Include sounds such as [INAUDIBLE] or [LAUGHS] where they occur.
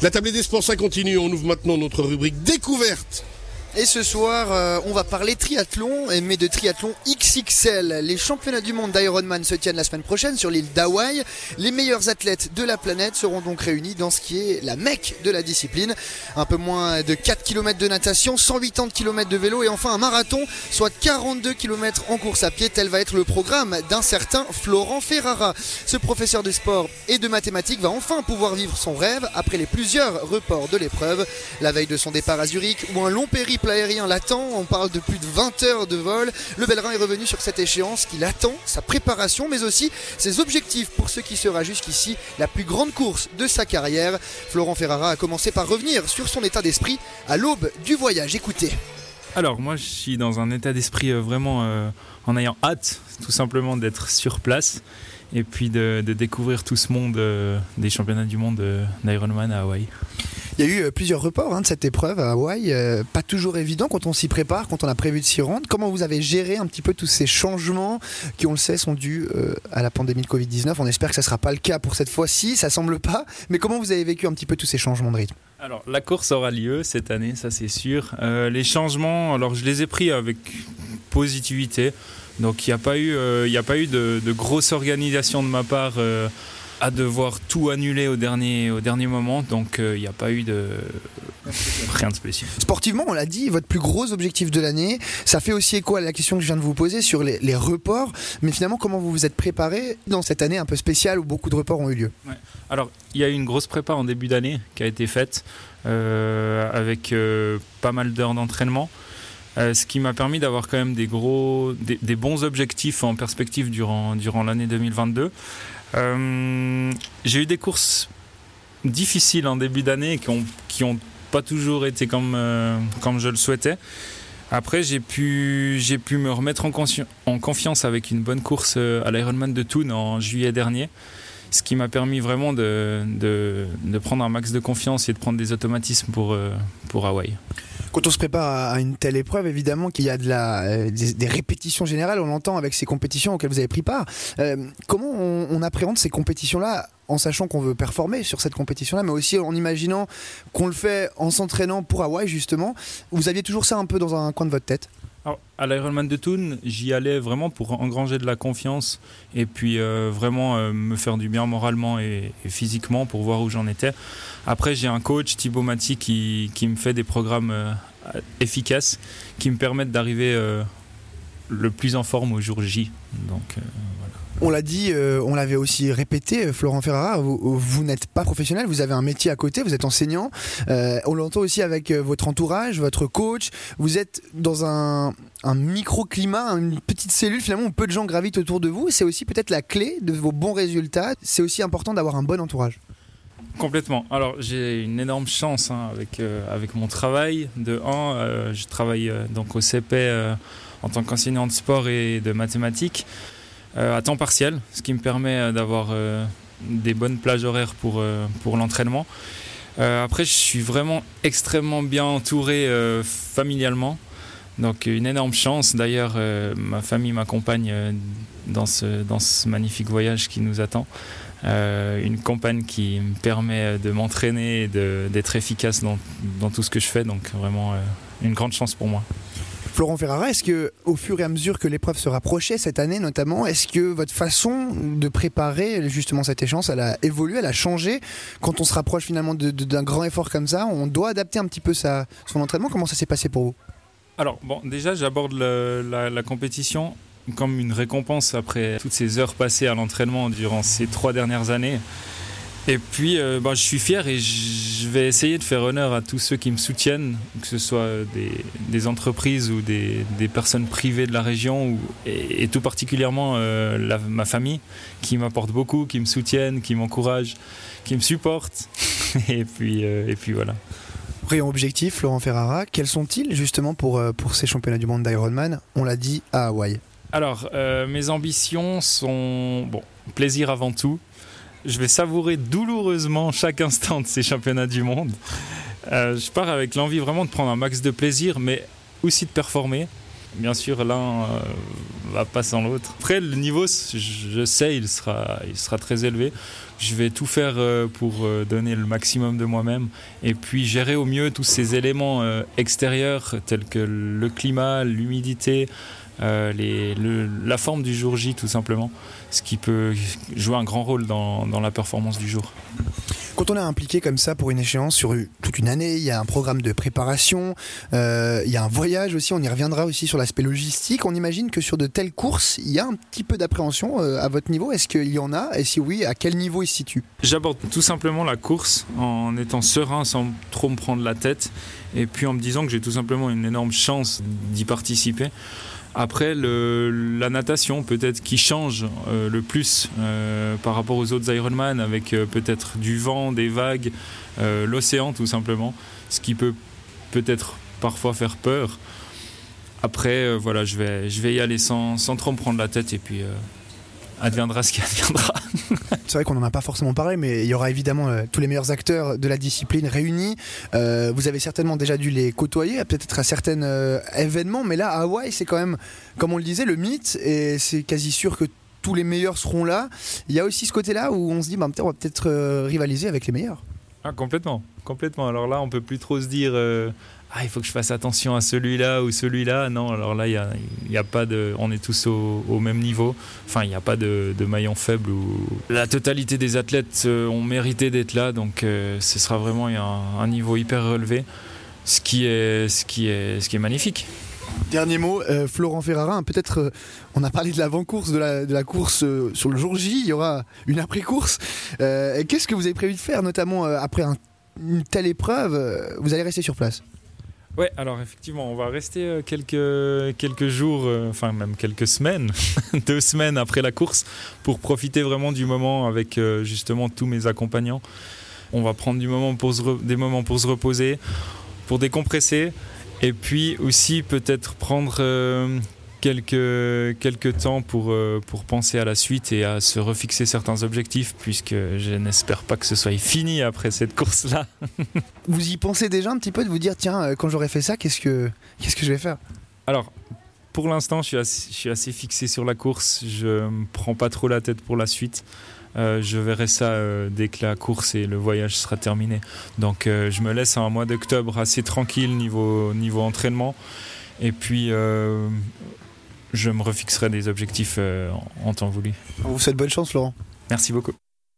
La table des sports, ça continue. On ouvre maintenant notre rubrique découverte. Et ce soir, euh, on va parler triathlon, mais de triathlon XXL. Les championnats du monde d'Ironman se tiennent la semaine prochaine sur l'île d'Hawaï. Les meilleurs athlètes de la planète seront donc réunis dans ce qui est la mecque de la discipline. Un peu moins de 4 km de natation, 180 km de vélo et enfin un marathon, soit 42 km en course à pied. Tel va être le programme d'un certain Florent Ferrara. Ce professeur de sport et de mathématiques va enfin pouvoir vivre son rêve après les plusieurs reports de l'épreuve. La veille de son départ à Zurich ou un long périple aérien l'attend. On parle de plus de 20 heures de vol. Le Bellerin est revenu sur cette échéance qu'il attend, sa préparation, mais aussi ses objectifs pour ce qui sera jusqu'ici la plus grande course de sa carrière. Florent Ferrara a commencé par revenir sur son état d'esprit à l'aube du voyage. Écoutez. Alors moi je suis dans un état d'esprit euh, vraiment euh, en ayant hâte tout simplement d'être sur place et puis de, découvrir tout ce monde euh, des championnats du monde d'Ironman à Hawaï. Il y a eu euh, plusieurs reports hein, de cette épreuve à Hawaï. Euh, pas toujours évident quand on s'y prépare, quand on a prévu de s'y rendre. Comment vous avez géré un petit peu tous ces changements qui, on le sait, sont dus euh, à la pandémie de Covid-19? On espère que ça ne sera pas le cas pour cette fois-ci, ça semble pas. Mais comment vous avez vécu un petit peu tous ces changements de rythme? Alors, la course aura lieu cette année, ça c'est sûr. les changements, alors je les ai pris avec positivité. Donc, il n'y a pas eu, a pas eu de, de, grosse organisation de ma part à devoir tout annuler au dernier, au dernier moment. Donc il euh, n'y a pas eu de rien de spécial. Sportivement, on l'a dit, votre plus gros objectif de l'année, ça fait aussi écho à la question que je viens de vous poser sur les, les reports. Mais finalement, comment vous vous êtes préparé dans cette année un peu spéciale où beaucoup de reports ont eu lieu? Alors, il y a eu une grosse prépa en début d'année qui a été faite euh, avec euh, pas mal d'heures d'entraînement. ce qui m'a permis d'avoir quand même des gros, des, des, bons objectifs en perspective durant, durant l'année 2022. Euh, j'ai eu des courses difficiles en début d'année qui ont, qui ont pas toujours été comme, euh, comme je le souhaitais. Après, j'ai pu, j'ai pu me remettre en, confiance avec une bonne course euh, à l'Ironman de Thun en juillet dernier, ce qui m'a permis vraiment de, de, de, prendre un max de confiance et de prendre des automatismes pour, pour Hawaï. Quand on se prépare à une telle épreuve, évidemment qu'il y a de la, euh, des, répétitions générales, on l'entend avec ces compétitions auxquelles vous avez pris part. Euh, comment on, appréhende ces compétitions-là en sachant qu'on veut performer sur cette compétition-là, mais aussi en imaginant qu'on le fait en s'entraînant pour Hawaï, justement? Vous aviez toujours ça un peu dans un coin de votre tête? À l'Ironman de Thun, j'y allais vraiment pour engranger de la confiance et puis euh, vraiment me faire du bien moralement et, physiquement pour voir où j'en étais. Après, j'ai un coach, Thibaut Mati, qui, qui, me fait des programmes efficaces qui me permettent d'arriver euh, le plus en forme au jour J. Donc, euh, On l'a dit, euh, on l'avait aussi répété, Florent Ferrara, vous, n'êtes pas professionnel, vous avez un métier à côté, vous êtes enseignant. on l'entend aussi avec votre entourage, votre coach. Vous êtes dans un, microclimat, une petite cellule finalement où peu de gens gravitent autour de vous. C'est aussi peut-être la clé de vos bons résultats. C'est aussi important d'avoir un bon entourage. Complètement. Alors j'ai une énorme chance hein, avec, euh, avec mon travail. De 1, euh, je travaille euh, donc au CP en tant qu'enseignant de sport et de mathématiques à temps partiel, ce qui me permet d'avoir des bonnes plages horaires pour, pour l'entraînement. après, je suis vraiment extrêmement bien entouré familialement. Donc une énorme chance. D'ailleurs, ma famille m'accompagne dans, ce, dans ce magnifique voyage qui nous attend. Euh, une compagne qui me permet de m'entraîner et d'être efficace dans, dans, tout ce que je fais. Donc vraiment euh, une grande chance pour moi. Florent Ferrara, est-ce que au fur et à mesure que l'épreuve se rapprochait cette année notamment, est-ce que votre façon de préparer justement cette échéance, elle a évolué, elle a changé? Quand on se rapproche finalement d'un grand effort comme ça On doit adapter un petit peu son entraînement. Comment ça s'est passé pour vous? Alors bon, déjà j'aborde la, compétition comme une récompense après toutes ces heures passées à l'entraînement durant ces trois dernières années. Et puis, euh, bah, je suis fier et je vais essayer de faire honneur à tous ceux qui me soutiennent, que ce soit des, entreprises ou des, personnes privées de la région, et, tout particulièrement euh, ma famille, qui m'apporte beaucoup, qui me soutiennent, qui m'encouragent, qui me supportent. [LAUGHS] et, puis, euh, et puis voilà. Brillant objectif, Florent Ferrara, quels sont-ils justement pour, pour ces championnats du monde d'Ironman? On l'a dit à Hawaï. Alors, euh, mes ambitions sont, bon, plaisir avant tout. Je vais savourer douloureusement chaque instant de ces championnats du monde. Euh, je pars avec l'envie vraiment de prendre un max de plaisir, mais aussi de performer. bien sûr, l'un va pas sans l'autre. Après, le niveau, je sais, il sera, il sera très élevé. Je vais tout faire pour donner le maximum de moi-même et puis gérer au mieux tous ces éléments extérieurs tels que le climat, l'humidité, la forme du jour J tout simplement, ce qui peut jouer un grand rôle dans la performance du jour. Quand on est impliqué comme ça pour une échéance sur toute une année, il y a un programme de préparation, euh, il y a un voyage aussi, on y reviendra aussi sur l'aspect logistique. On imagine que sur de telles courses, il y a un petit peu d'appréhension euh, à votre niveau. Est-ce qu'il y en a? Et si oui, à quel niveau il se situe J'aborde tout simplement la course en étant serein sans trop me prendre la tête et puis en me disant que j'ai tout simplement une énorme chance d'y participer. Après, la natation, peut-être qui change euh, le plus euh, par rapport aux autres Ironman, avec euh, peut-être du vent, des vagues, l'océan tout simplement, ce qui peut peut-être parfois faire peur. Après, voilà, je vais, je vais y aller sans, sans trop me prendre la tête et puis adviendra ce qui adviendra. C'est vrai qu'on n'en a pas forcément parlé, mais il y aura évidemment euh, tous les meilleurs acteurs de la discipline réunis. Euh, vous avez certainement déjà dû les côtoyer, peut-être à certains euh, événements, mais là, à Hawaï, c'est quand même, comme on le disait, le mythe, et c'est quasi sûr que tous les meilleurs seront là. Il y a aussi ce côté-là où on se dit, bah, on va peut-être rivaliser avec les meilleurs. Ah, complètement, complètement. Alors là, on peut plus trop se dire ah, il faut que je fasse attention à celui-là ou celui-là. Non, alors là, il y a, pas de, on est tous au, même niveau. Enfin, il n'y a pas de, maillon faible. Où la totalité des athlètes euh, ont mérité d'être là, donc euh, ce sera vraiment un, un, niveau hyper relevé, ce qui est, ce qui est, ce qui est magnifique. Dernier mot, euh, Florent Ferrara, peut-être on a parlé de l'avant-course, de la, course sur le jour J, il y aura une après-course. Qu'est-ce que vous avez prévu de faire, notamment après une telle épreuve Vous allez rester sur place? Ouais, alors effectivement, on va rester euh, quelques, quelques jours, euh, enfin même quelques semaines, [LAUGHS] deux semaines après la course, pour profiter vraiment du moment avec euh, justement tous mes accompagnants. On va prendre du moment pour des moments pour se reposer, pour décompresser, et puis aussi peut-être prendre quelques, quelques temps pour, euh, pour penser à la suite et à se refixer certains objectifs, puisque je n'espère pas que ce soit fini après cette course-là. [LAUGHS] vous y pensez déjà un petit peu de vous dire, tiens, euh, quand j'aurai fait ça, qu'est-ce que, qu'est-ce que je vais faire? Alors, pour l'instant, je, je, suis assez fixé sur la course, je ne me prends pas trop la tête pour la suite. Euh, je verrai ça dès que la course et le voyage sera terminé. Donc je me laisse un mois d'octobre assez tranquille niveau, niveau entraînement. Et puis je me refixerai des objectifs euh, en temps voulu. On vous souhaite bonne chance, Laurent. Merci beaucoup.